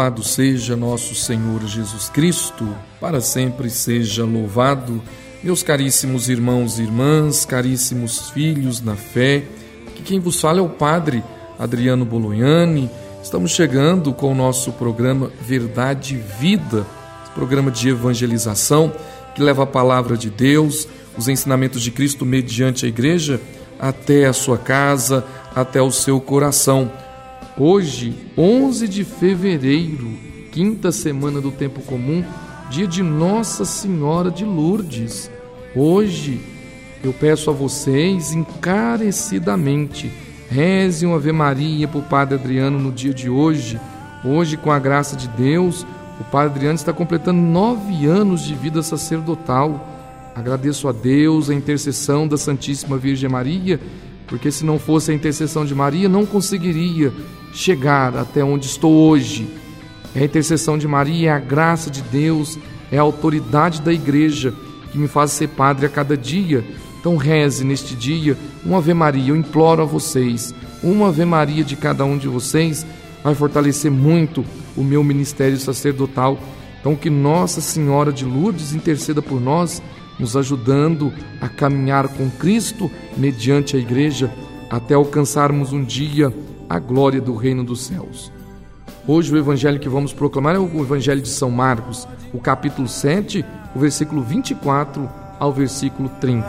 Louvado seja nosso Senhor Jesus Cristo, para sempre seja louvado. Meus caríssimos irmãos e irmãs, caríssimos filhos na fé, que quem vos fala é o Padre Adriano Bolognani. Estamos chegando com o nosso programa Verdade e Vida, programa de evangelização que leva a palavra de Deus, os ensinamentos de Cristo mediante a igreja até a sua casa, até o seu coração Hoje, 11 de fevereiro, quinta semana do tempo comum, dia de Nossa Senhora de Lourdes. Hoje, eu peço a vocês encarecidamente, reze uma Ave Maria para o Padre Adriano no dia de hoje. Hoje, com a graça de Deus, o Padre Adriano está completando nove anos de vida sacerdotal. Agradeço a Deus a intercessão da Santíssima Virgem Maria, porque se não fosse a intercessão de Maria, não conseguiria chegar até onde estou hoje. A intercessão de Maria, é a graça de Deus, é a autoridade da igreja que me faz ser padre a cada dia. Então reze neste dia uma Ave Maria. Eu imploro a vocês, uma Ave Maria de cada um de vocês vai fortalecer muito o meu ministério sacerdotal. Então que Nossa Senhora de Lourdes interceda por nós, nos ajudando a caminhar com Cristo mediante a igreja até alcançarmos um dia a glória do reino dos céus. Hoje o evangelho que vamos proclamar é o evangelho de São Marcos, o capítulo 7, o versículo 24 ao versículo 30.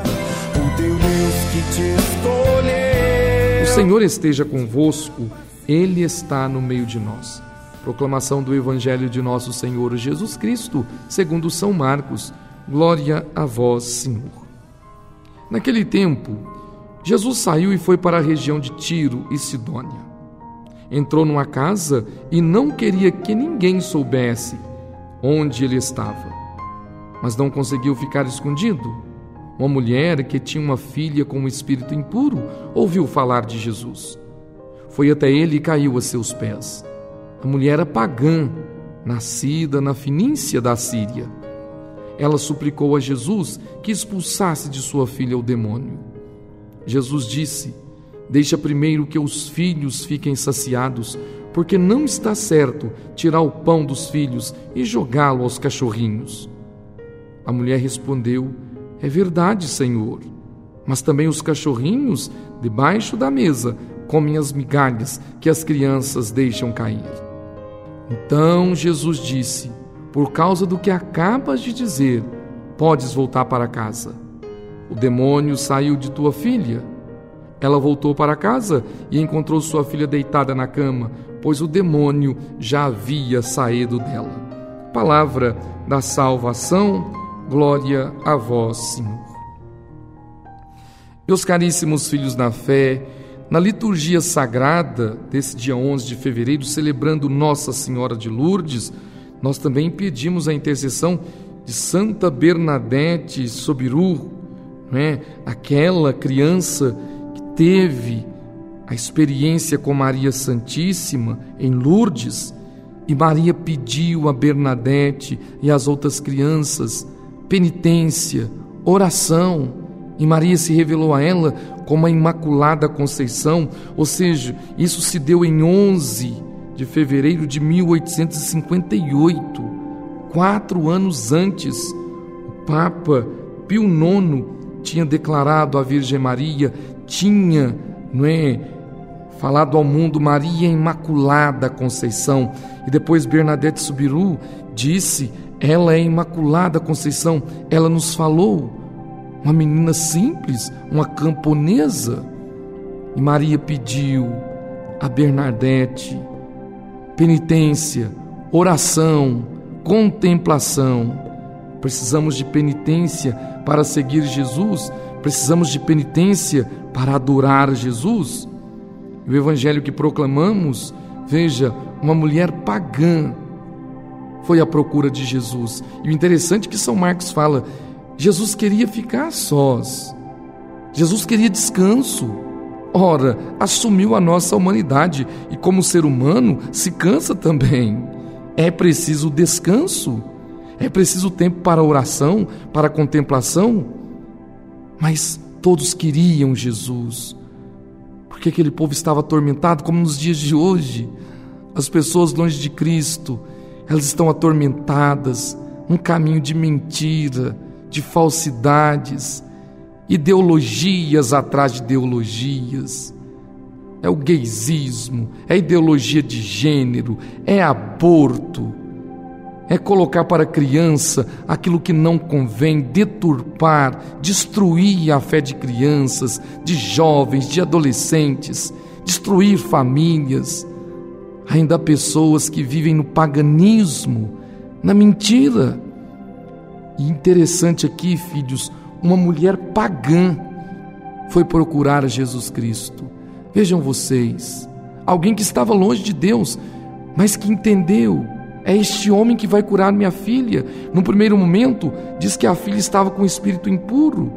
O Senhor esteja convosco, ele está no meio de nós. Proclamação do evangelho de nosso Senhor Jesus Cristo, segundo São Marcos. Glória a vós, Senhor. Naquele tempo, Jesus saiu e foi para a região de Tiro e Sidônia entrou numa casa e não queria que ninguém soubesse onde ele estava. Mas não conseguiu ficar escondido. Uma mulher que tinha uma filha com um espírito impuro ouviu falar de Jesus. Foi até ele e caiu a seus pés. A mulher era pagã, nascida na finícia da Síria. Ela suplicou a Jesus que expulsasse de sua filha o demônio. Jesus disse: Deixa primeiro que os filhos fiquem saciados, porque não está certo tirar o pão dos filhos e jogá-lo aos cachorrinhos. A mulher respondeu: É verdade, Senhor. Mas também os cachorrinhos, debaixo da mesa, comem as migalhas que as crianças deixam cair. Então Jesus disse: Por causa do que acabas de dizer, podes voltar para casa. O demônio saiu de tua filha ela voltou para casa e encontrou sua filha deitada na cama, pois o demônio já havia saído dela. Palavra da salvação, glória a vós, Senhor. Meus caríssimos filhos na fé, na liturgia sagrada desse dia 11 de fevereiro, celebrando Nossa Senhora de Lourdes, nós também pedimos a intercessão de Santa Bernadette Sobiru, né? aquela criança teve a experiência com Maria Santíssima em Lourdes, e Maria pediu a Bernadette e às outras crianças penitência, oração, e Maria se revelou a ela como a Imaculada Conceição, ou seja, isso se deu em 11 de fevereiro de 1858, quatro anos antes. O Papa Pio IX tinha declarado à Virgem Maria tinha, não é, falado ao mundo Maria Imaculada Conceição. E depois Bernadette Subiru disse: ela é Imaculada Conceição. Ela nos falou, uma menina simples, uma camponesa. E Maria pediu a Bernadette penitência, oração, contemplação. Precisamos de penitência para seguir Jesus, precisamos de penitência para adorar Jesus. O evangelho que proclamamos, veja, uma mulher pagã foi à procura de Jesus. E o interessante é que São Marcos fala: Jesus queria ficar sós. Jesus queria descanso. Ora, assumiu a nossa humanidade e, como ser humano, se cansa também. É preciso descanso, é preciso tempo para oração, para contemplação. Mas Todos queriam Jesus. Porque aquele povo estava atormentado, como nos dias de hoje. As pessoas longe de Cristo, elas estão atormentadas, um caminho de mentira, de falsidades, ideologias atrás de ideologias. É o gaysismo, é ideologia de gênero, é aborto, é colocar para a criança aquilo que não convém, deturpar, destruir a fé de crianças, de jovens, de adolescentes, destruir famílias. Ainda há pessoas que vivem no paganismo, na mentira. E interessante aqui, filhos, uma mulher pagã foi procurar Jesus Cristo. Vejam vocês, alguém que estava longe de Deus, mas que entendeu. É este homem que vai curar minha filha. No primeiro momento, diz que a filha estava com espírito impuro,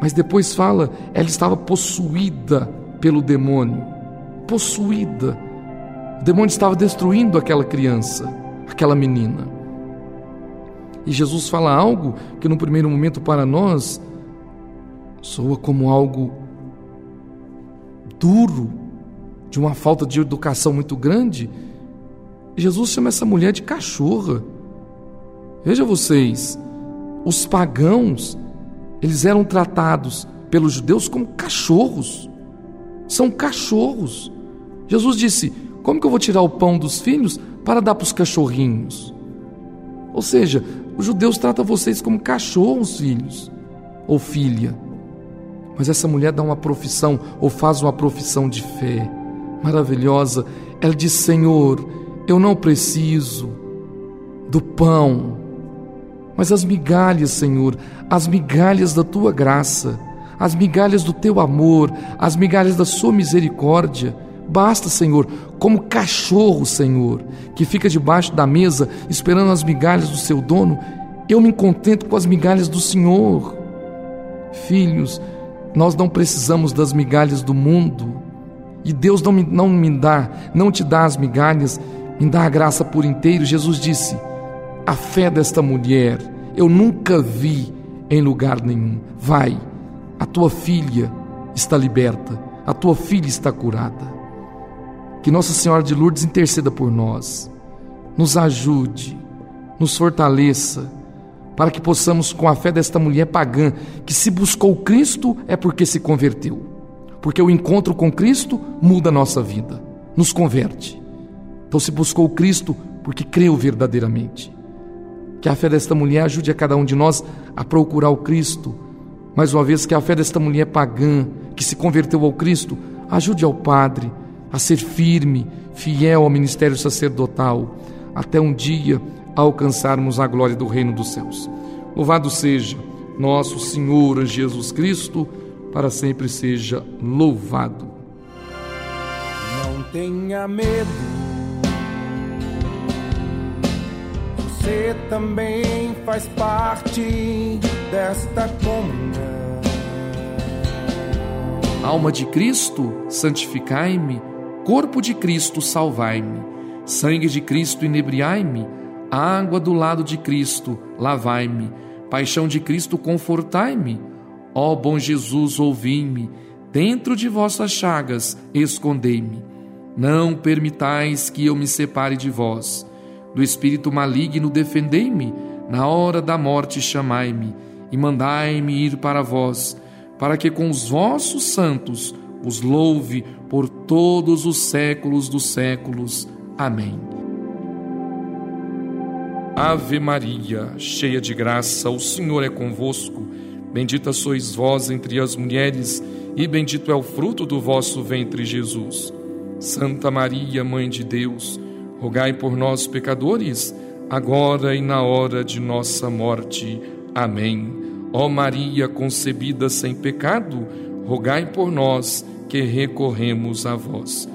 mas depois fala, ela estava possuída pelo demônio. Possuída. O demônio estava destruindo aquela criança, aquela menina. E Jesus fala algo que no primeiro momento para nós soa como algo duro, de uma falta de educação muito grande. Jesus chama essa mulher de cachorra. Veja vocês, os pagãos, eles eram tratados pelos judeus como cachorros. São cachorros. Jesus disse: Como que eu vou tirar o pão dos filhos para dar para os cachorrinhos? Ou seja, os judeus tratam vocês como cachorros, filhos ou filha. Mas essa mulher dá uma profissão ou faz uma profissão de fé maravilhosa. Ela diz: Senhor, eu não preciso do pão, mas as migalhas, Senhor, as migalhas da tua graça, as migalhas do teu amor, as migalhas da sua misericórdia. Basta, Senhor, como cachorro, Senhor, que fica debaixo da mesa esperando as migalhas do seu dono, eu me contento com as migalhas do Senhor. Filhos, nós não precisamos das migalhas do mundo. E Deus não me, não me dá, não te dá as migalhas, me dá a graça por inteiro. Jesus disse: A fé desta mulher eu nunca vi em lugar nenhum. Vai, a tua filha está liberta, a tua filha está curada. Que Nossa Senhora de Lourdes interceda por nós, nos ajude, nos fortaleça para que possamos, com a fé desta mulher pagã, que se buscou Cristo é porque se converteu. Porque o encontro com Cristo muda a nossa vida, nos converte. Então, se buscou Cristo porque creu verdadeiramente. Que a fé desta mulher ajude a cada um de nós a procurar o Cristo. Mais uma vez, que a fé desta mulher pagã, que se converteu ao Cristo, ajude ao Padre a ser firme, fiel ao ministério sacerdotal, até um dia alcançarmos a glória do reino dos céus. Louvado seja nosso Senhor Jesus Cristo, para sempre seja louvado. Não tenha medo, você também faz parte desta comunhão. Alma de Cristo, santificai-me, corpo de Cristo, salvai-me, sangue de Cristo, inebriai-me Água do lado de Cristo, lavai-me. Paixão de Cristo, confortai-me. Ó bom Jesus, ouvi-me. Dentro de vossas chagas, escondei-me. Não permitais que eu me separe de vós. Do espírito maligno, defendei-me. Na hora da morte, chamai-me e mandai-me ir para vós, para que com os vossos santos os louve por todos os séculos dos séculos. Amém. Ave Maria, cheia de graça, o Senhor é convosco. Bendita sois vós entre as mulheres, e bendito é o fruto do vosso ventre, Jesus. Santa Maria, Mãe de Deus, rogai por nós, pecadores, agora e na hora de nossa morte. Amém. Ó Maria concebida sem pecado, rogai por nós que recorremos a vós.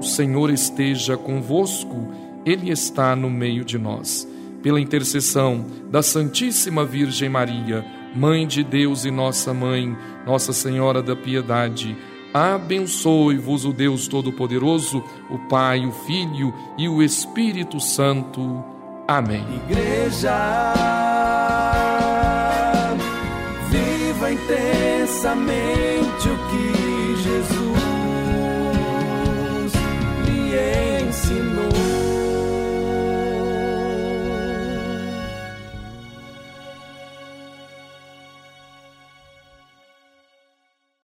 O Senhor esteja convosco ele está no meio de nós. Pela intercessão da Santíssima Virgem Maria, Mãe de Deus e nossa Mãe, Nossa Senhora da Piedade, abençoe-vos o Deus Todo-Poderoso, o Pai, o Filho e o Espírito Santo. Amém. Igreja, intensamente o que